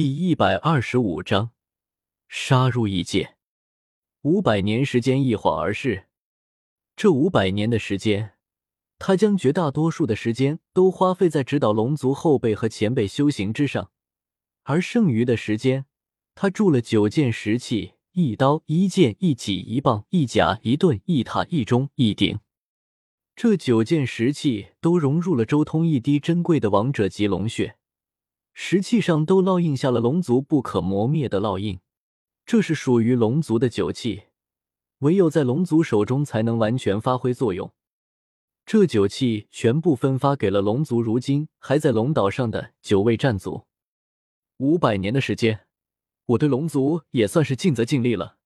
第一百二十五章，杀入异界。五百年时间一晃而逝，这五百年的时间，他将绝大多数的时间都花费在指导龙族后辈和前辈修行之上，而剩余的时间，他铸了九件石器：一刀、一剑、一戟、一棒、一甲、一盾、一塔、一钟、一鼎。这九件石器都融入了周通一滴珍贵的王者级龙血，石器上都烙印下了龙族不可磨灭的烙印。这是属于龙族的酒器，唯有在龙族手中才能完全发挥作用。这酒器全部分发给了龙族如今还在龙岛上的九位战族。五百年的时间，我对龙族也算是尽责尽力了。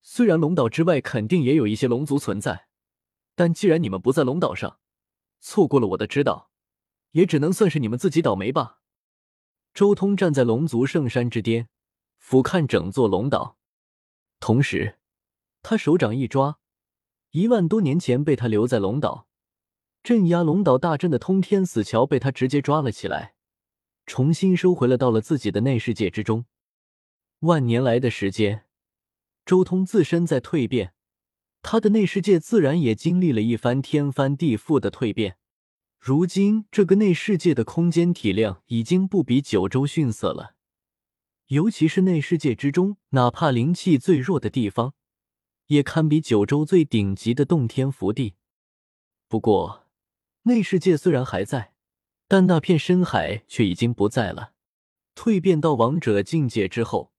虽然龙岛之外肯定也有一些龙族存在，但既然你们不在龙岛上，错过了我的指导，也只能算是你们自己倒霉吧。周通站在龙族圣山之巅。俯瞰整座龙岛，同时，他手掌一抓，一万多年前被他留在龙岛镇压龙岛大阵的通天死桥被他直接抓了起来，重新收回了到了自己的内世界之中。万年来的时间，周通自身在蜕变，他的内世界自然也经历了一番天翻地覆的蜕变。如今，这个内世界的空间体量已经不比九州逊色了。尤其是内世界之中，哪怕灵气最弱的地方，也堪比九州最顶级的洞天福地。不过，内世界虽然还在，但那片深海却已经不在了。蜕变到王者境界之后，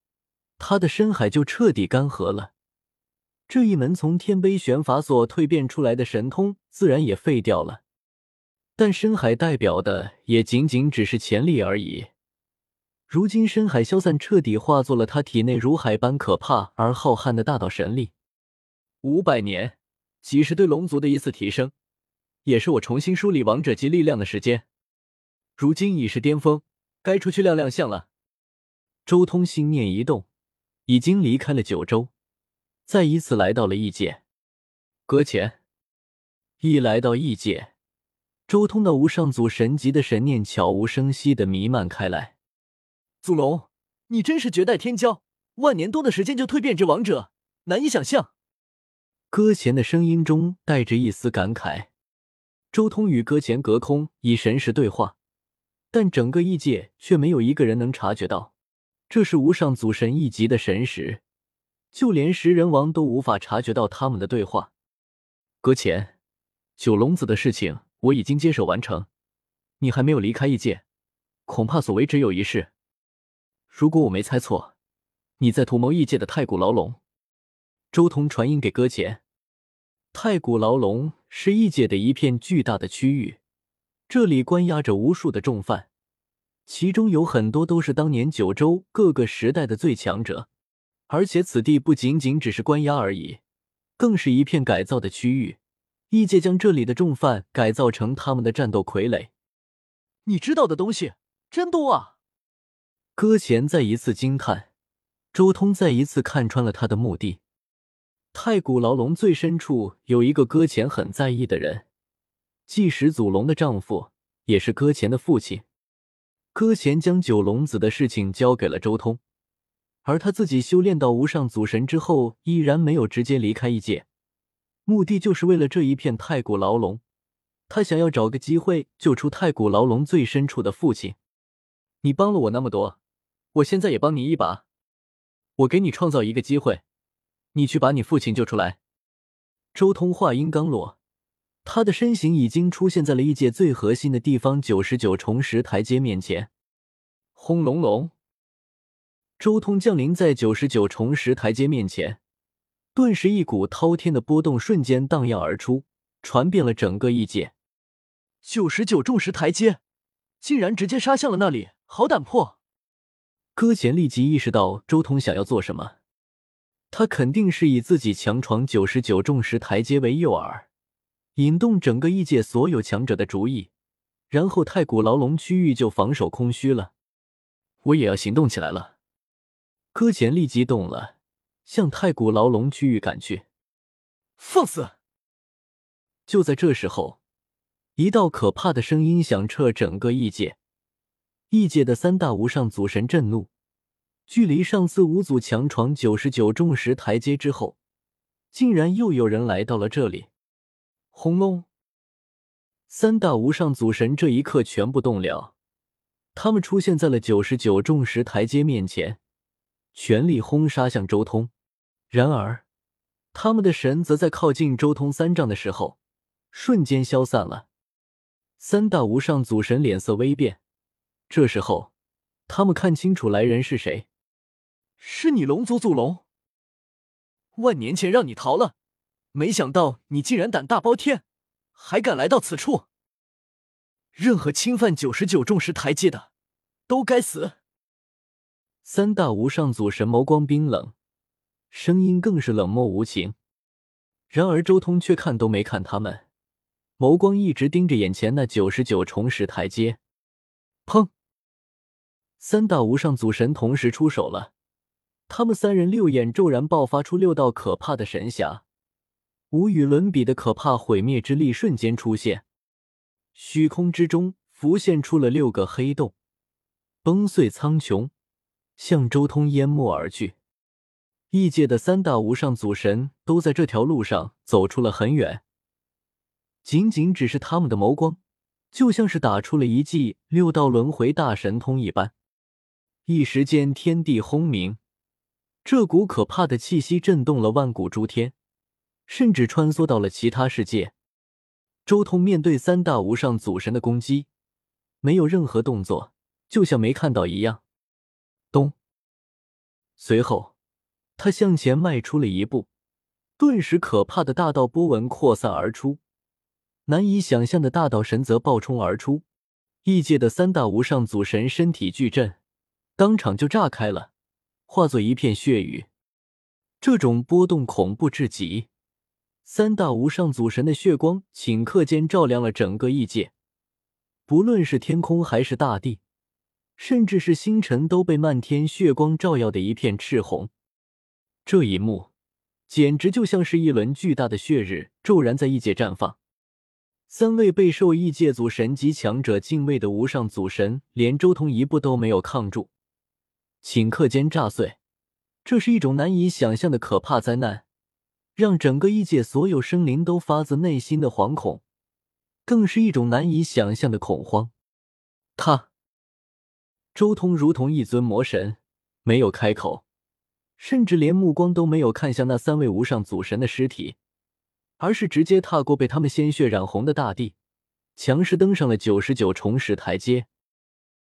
他的深海就彻底干涸了。这一门从天杯玄法所蜕变出来的神通，自然也废掉了。但深海代表的也仅仅只是潜力而已。如今深海消散，彻底化作了他体内如海般可怕而浩瀚的大道神力。五百年，即是对龙族的一次提升，也是我重新梳理王者级力量的时间。如今已是巅峰，该出去亮亮相了。周通心念一动，已经离开了九州，再一次来到了异界。搁浅，一来到异界，周通那无上祖神级的神念悄无声息的弥漫开来。祖龙，你真是绝代天骄，万年多的时间就蜕变至王者，难以想象。搁浅的声音中带着一丝感慨。周通与搁浅隔空以神识对话，但整个异界却没有一个人能察觉到，这是无上祖神一级的神识，就连食人王都无法察觉到他们的对话。搁浅，九龙子的事情我已经接手完成，你还没有离开异界，恐怕所为只有一事。如果我没猜错，你在图谋异界的太古牢笼。周通传音给搁浅。太古牢笼是异界的一片巨大的区域，这里关押着无数的重犯，其中有很多都是当年九州各个时代的最强者。而且此地不仅仅只是关押而已，更是一片改造的区域。异界将这里的重犯改造成他们的战斗傀儡。你知道的东西真多啊！搁浅再一次惊叹，周通再一次看穿了他的目的。太古牢笼最深处有一个搁浅很在意的人，即始祖龙的丈夫，也是搁浅的父亲。搁浅将九龙子的事情交给了周通，而他自己修炼到无上祖神之后，依然没有直接离开异界，目的就是为了这一片太古牢笼。他想要找个机会救出太古牢笼最深处的父亲。你帮了我那么多。我现在也帮你一把，我给你创造一个机会，你去把你父亲救出来。周通话音刚落，他的身形已经出现在了异界最核心的地方——九十九重石台阶面前。轰隆隆！周通降临在九十九重石台阶面前，顿时一股滔天的波动瞬间荡漾而出，传遍了整个异界。九十九重石台阶，竟然直接杀向了那里，好胆魄！搁浅立即意识到周通想要做什么，他肯定是以自己强闯九十九重石台阶为诱饵，引动整个异界所有强者的主意，然后太古牢笼区域就防守空虚了。我也要行动起来了。搁浅立即动了，向太古牢笼区域赶去。放肆！就在这时候，一道可怕的声音响彻整个异界。异界的三大无上祖神震怒，距离上次五祖强闯九十九重石台阶之后，竟然又有人来到了这里。轰隆！三大无上祖神这一刻全部动了，他们出现在了九十九重石台阶面前，全力轰杀向周通。然而，他们的神则在靠近周通三丈的时候，瞬间消散了。三大无上祖神脸色微变，这时候，他们看清楚来人是谁，是你龙族祖龙。万年前让你逃了，没想到你竟然胆大包天。还敢来到此处！任何侵犯九十九重石台阶的，都该死！三大无上祖神眸光冰冷，声音更是冷漠无情。然而周通却看都没看他们，眸光一直盯着眼前那九十九重石台阶。砰！三大无上祖神同时出手了，他们三人六眼骤然爆发出六道可怕的神匣。无与伦比的可怕毁灭之力瞬间出现，虚空之中浮现出了六个黑洞，崩碎苍穹，向周通淹没而去。异界的三大无上祖神都在这条路上走出了很远，仅仅只是他们的眸光，就像是打出了一记六道轮回大神通一般，一时间天地轰鸣，这股可怕的气息震动了万古诸天。甚至穿梭到了其他世界。周通面对三大无上祖神的攻击，没有任何动作，就像没看到一样。咚！随后，他向前迈出了一步，顿时可怕的大道波纹扩散而出，难以想象的大道神则暴冲而出。异界的三大无上祖神身体巨震，当场就炸开了，化作一片血雨。这种波动恐怖至极。三大无上祖神的血光顷刻间照亮了整个异界，不论是天空还是大地，甚至是星辰，都被漫天血光照耀的一片赤红。这一幕简直就像是一轮巨大的血日骤然在异界绽放。三位备受异界祖神级强者敬畏的无上祖神，连周通一步都没有抗住，顷刻间炸碎。这是一种难以想象的可怕灾难。让整个异界所有生灵都发自内心的惶恐，更是一种难以想象的恐慌。他，周通如同一尊魔神，没有开口，甚至连目光都没有看向那三位无上祖神的尸体，而是直接踏过被他们鲜血染红的大地，强势登上了九十九重石台阶。